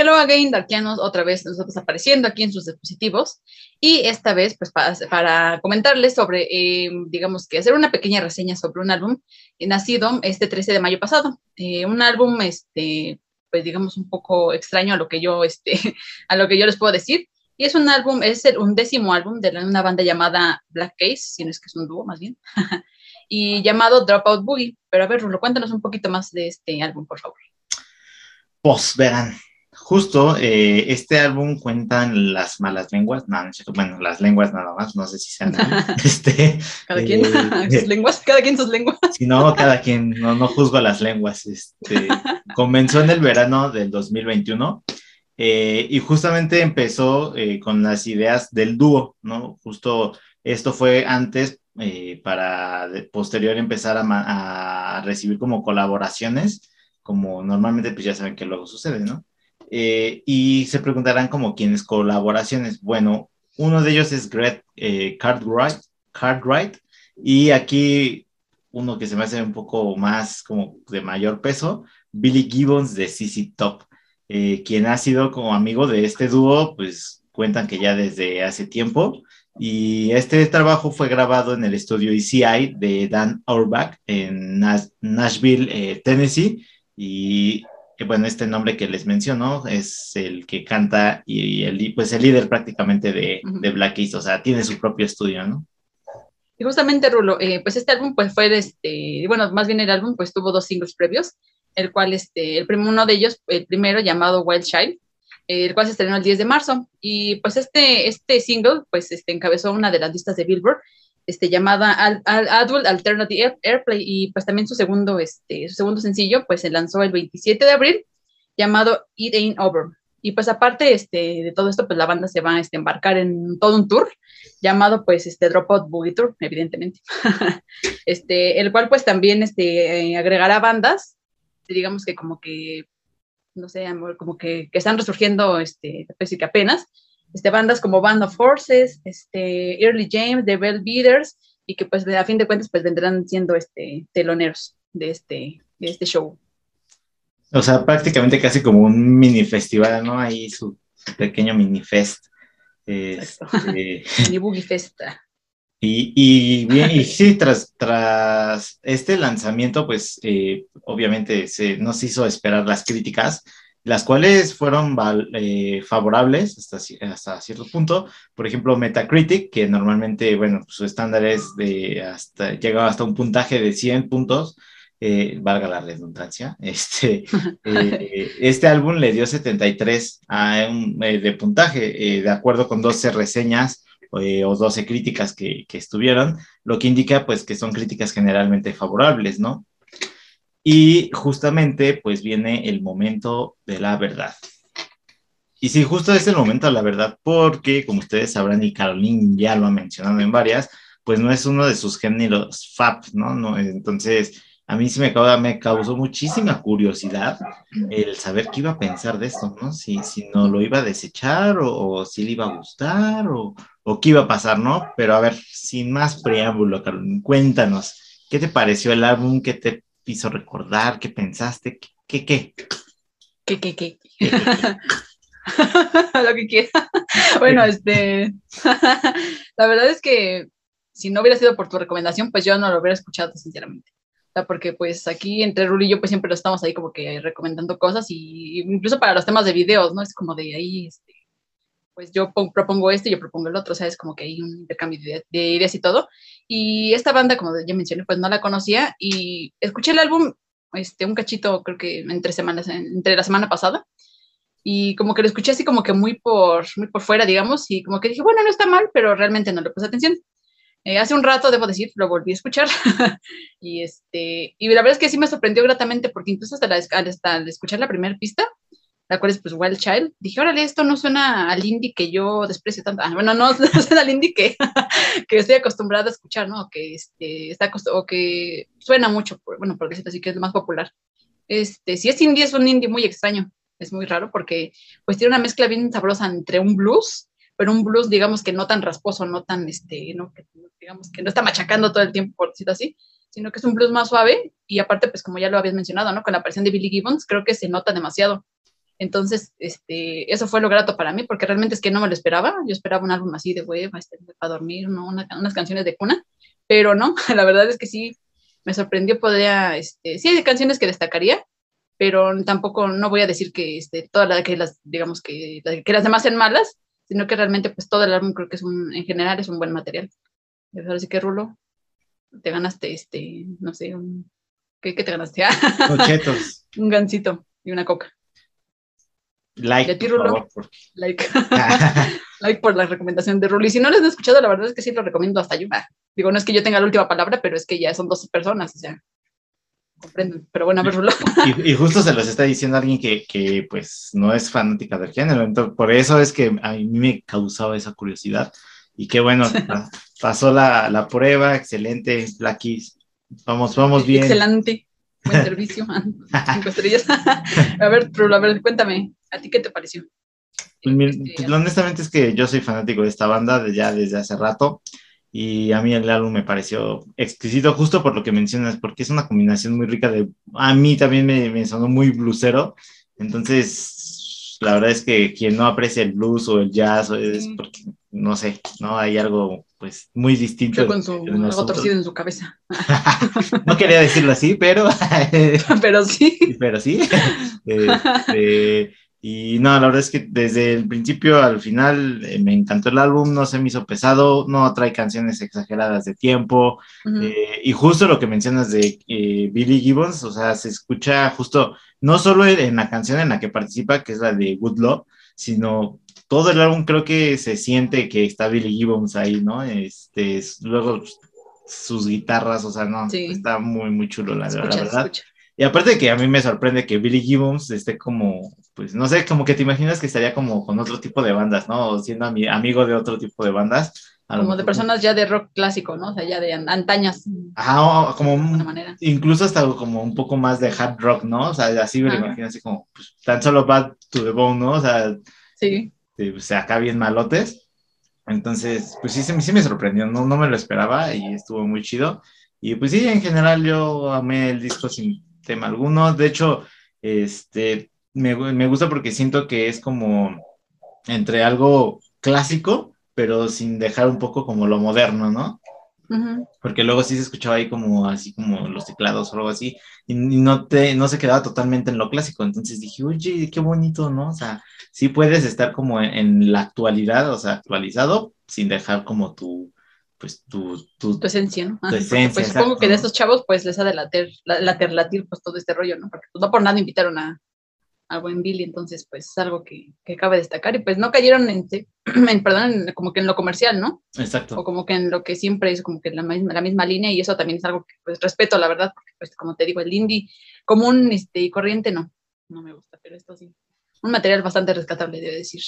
Hello again, Darkianos, otra vez nosotros apareciendo aquí en sus dispositivos. Y esta vez, pues para, comentarles sobre, eh, digamos que hacer una pequeña reseña sobre un álbum nacido este 13 de mayo pasado. Eh, un álbum, este, pues digamos, un poco extraño a lo que yo, este, a lo que yo les puedo decir. Y es un álbum, es el undécimo álbum de una banda llamada Black Case, si no es que es un dúo más bien, y llamado Dropout Boogie. Pero a ver, Rulo, cuéntanos un poquito más de este álbum, por favor. Pues verán, justo eh, este álbum cuentan las malas lenguas, no, no bueno, las lenguas nada más, no sé si sean. este, cada quien eh, sus lenguas, cada quien sus lenguas. Si no, cada quien, no, no juzgo las lenguas. Este, comenzó en el verano del 2021 eh, y justamente empezó con las ideas del dúo, ¿no? Justo esto fue antes para posterior empezar a, a recibir como colaboraciones como normalmente pues ya saben que luego sucede, ¿no? Eh, y se preguntarán como quiénes colaboraciones. Bueno, uno de ellos es Greg eh, Cartwright, y aquí uno que se me hace un poco más como de mayor peso, Billy Gibbons de CC Top, eh, quien ha sido como amigo de este dúo, pues cuentan que ya desde hace tiempo. Y este trabajo fue grabado en el estudio ECI de Dan Auerbach en Nashville, Tennessee. Y bueno, este nombre que les menciono es el que canta y el, pues el líder prácticamente de, de Black East, o sea, tiene su propio estudio, ¿no? Y justamente, Rulo, eh, pues este álbum, pues fue, este, bueno, más bien el álbum, pues tuvo dos singles previos, el cual, este, el uno de ellos, el primero llamado Wild Child, el cual se estrenó el 10 de marzo, y pues este, este single, pues este, encabezó una de las listas de Billboard, este, llamada Adult Alternative Airplay y pues también su segundo, este, su segundo sencillo pues se lanzó el 27 de abril llamado It Ain't Over. Y pues aparte este, de todo esto, pues la banda se va a este, embarcar en todo un tour llamado pues este Dropout Boogie Tour, evidentemente. este, el cual pues también este, agregará bandas, digamos que como que, no sé, como que, que están resurgiendo este, pues, que apenas, este, bandas como Band of Forces, este, Early James, The Bell Beaters, y que pues a fin de cuentas pues vendrán siendo este, teloneros de este, de este show. O sea, prácticamente casi como un mini festival, ¿no? Ahí su, pequeño mini fest. Este, mini boogie festa. Y, y, bien, y sí, tras, tras este lanzamiento, pues eh, obviamente se nos hizo esperar las críticas, las cuales fueron eh, favorables hasta, cierto punto. Por ejemplo, Metacritic, que normalmente, bueno, su estándar es de hasta, llega hasta un puntaje de 100 puntos, eh, valga la redundancia, este, eh, este álbum le dio 73 a de puntaje, de acuerdo con 12 reseñas o 12 críticas que, que estuvieron, lo que indica pues que son críticas generalmente favorables, ¿no? Y justamente pues viene el momento de la verdad. Y sí, justo es el momento de la verdad porque, como ustedes sabrán, y Caroline ya lo ha mencionado en varias, pues no es uno de sus géneros FAP, ¿no? no entonces, a mí sí me, me causó muchísima curiosidad el saber qué iba a pensar de esto, ¿no? Si, si no lo iba a desechar o, si le iba a gustar o, o, qué iba a pasar, ¿no? Pero a ver, sin más preámbulo, Caroline, cuéntanos, ¿qué te pareció el álbum? ¿Qué te hizo recordar? ¿Qué pensaste? ¿Qué, qué? ¿Qué, qué, qué? Lo que quiera. bueno, este, la verdad es que si no hubiera sido por tu recomendación, pues yo no lo hubiera escuchado, sinceramente. O sea, porque pues aquí entre Rul y yo pues siempre lo estamos ahí como que recomendando cosas y incluso para los temas de videos, ¿no? Es como de ahí, este, pues yo propongo esto y yo propongo el otro, o sea, es como que hay un intercambio de, de, ideas y todo. Y esta banda, como ya mencioné, pues no la conocía y escuché el álbum, este, un cachito, creo que entre semanas, entre la semana pasada, y como que lo escuché así como que muy por, muy por fuera, digamos, y como que dije, bueno, no está mal, pero realmente no le puse atención. Eh, hace un rato, debo decir, lo volví a escuchar y, este, y la verdad es que sí me sorprendió gratamente porque incluso hasta, la, hasta escuchar la primera pista, la cual es pues Wild Child, dije, órale, esto no suena al indie que yo desprecio tanto, ah, bueno, no, no suena al indie que, que estoy acostumbrada a escuchar, ¿no? Que, este, está o que suena mucho, bueno, por decirlo así, que es lo más popular. Este, si es indie, es un indie muy extraño, es muy raro porque pues tiene una mezcla bien sabrosa entre un blues, pero un blues, digamos que no tan rasposo, no tan, este, no, que, digamos que no está machacando todo el tiempo, por decirlo así, sino que es un blues más suave y aparte, pues como ya lo habías mencionado, ¿no? Con la aparición de Billy Gibbons, creo que se nota demasiado Entonces, este, eso fue lo grato para mí, porque realmente es que no me lo esperaba. Yo esperaba un álbum así de hueva, este, para dormir, ¿no? unas canciones de cuna, pero no, la verdad es que sí, me sorprendió, podría, este, sí hay canciones que destacaría, pero tampoco, no voy a decir que este, todas las que las, digamos que, que las demás sean malas, sino que realmente pues todo el álbum creo que es un, en general es un buen material. Así que Rulo, te ganaste este, no sé, un, ¿qué, qué te ganaste? un gancito y una coca. Like, por favor, like. like por la recomendación de Rulo. Y si no les han escuchado, la verdad es que sí lo recomiendo hasta ayudar. Digo, no es que yo tenga la última palabra, pero es que ya son dos personas, o sea, comprenden. Pero bueno, a ver, Rulo. Y, y, justo se los está diciendo alguien que, que, pues no es fanática del género. Entonces, por eso es que a mí me causaba esa curiosidad. Y qué bueno, pasó la, la, prueba, excelente, Blackies. Vamos, vamos bien. Excelente. Buen servicio. Cinco estrellas. a ver, Rulo, a ver, cuéntame, ¿a ti qué te pareció? Pues, este, pues, honestamente es que yo soy fanático de esta banda de ya desde hace rato y a mí el álbum me pareció exquisito justo por lo que mencionas, porque es una combinación muy rica de... A mí también me, me sonó muy blusero, entonces la verdad es que quien no aprecia el blues o el jazz es porque, no sé, ¿no? Hay algo pues muy distinto. con su, algo torcido en su cabeza. no quería decirlo así, pero... pero sí. Pero sí. Este, y no, la verdad es que desde el principio al final eh, me encantó el álbum, no se me hizo pesado, no trae canciones exageradas de tiempo. Eh, y justo lo que mencionas de eh, Billy Gibbons, o sea, se escucha justo, no solo en la canción en la que participa, que es la de Good Love, sino todo el álbum creo que se siente que está Billy Gibbons ahí, ¿no? Este, luego sus guitarras, o sea, no, está muy, muy chulo, la, la verdad. Y aparte de que a mí me sorprende que Billy Gibbons esté como, pues no sé, como que te imaginas que estaría como con otro tipo de bandas, ¿no? O siendo amigo de otro tipo de bandas. Como de personas ya de rock clásico, ¿no? O sea, ya de antañas. Ajá, como manera. incluso hasta como un poco más de hard rock, ¿no? O sea, así me lo imagino así como, pues, tan solo Bad to the Bone, ¿no? O sea, sí. o sea, acá bien malotes. Entonces, pues sí, sí me sorprendió, no, no me lo esperaba y estuvo muy chido. Y pues sí, en general yo amé el disco sin tema alguno. De hecho, este, me, me gusta porque siento que es como entre algo clásico, pero sin dejar un poco como lo moderno, ¿no? Porque luego sí se escuchaba ahí como así como los teclados o algo así, y, no, te, no se quedaba totalmente en lo clásico. Entonces dije, oye, qué bonito, ¿no? O sea, sí puedes estar como en la actualidad, o sea, actualizado, sin dejar como tu, pues tu, tu, esencia, ¿no? pues supongo que de estos chavos pues les ha de latir, latir pues todo este rollo, ¿no? Porque pues, no por nada invitaron a, a buen Billy, entonces pues es algo que, que cabe destacar y pues no cayeron en, en perdón, como que en lo comercial, ¿no? Exacto. O como que en lo que siempre es como que la misma, la misma línea y eso también es algo que pues respeto, la verdad, porque pues como te digo, el indie común este, y corriente no, no me gusta, pero esto sí. Un material bastante rescatable, debo decir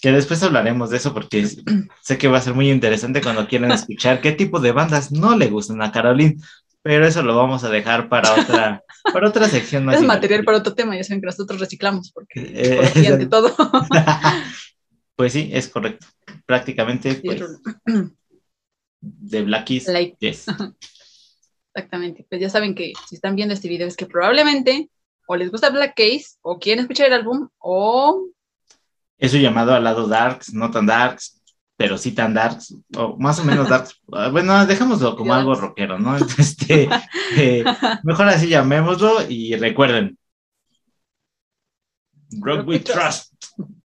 que después hablaremos de eso porque sé que va a ser muy interesante cuando quieran escuchar qué tipo de bandas no le gustan a Caroline, pero eso lo vamos a dejar para otra, para otra sección más. Es material para otro tema, ya saben que nosotros reciclamos porque eh, de todo. pues sí, es correcto. Prácticamente pues, de Blackies. Like. Exactamente. Pues ya saben que si están viendo este video es que probablemente o les gusta Black Case o quieren escuchar el álbum o eso llamado al lado darks, no tan darks, pero sí tan darks, o más o menos darks. Ah, bueno, dejémoslo como algo rockero, ¿no? Este, eh, mejor así llamémoslo y recuerden. Rock we trust.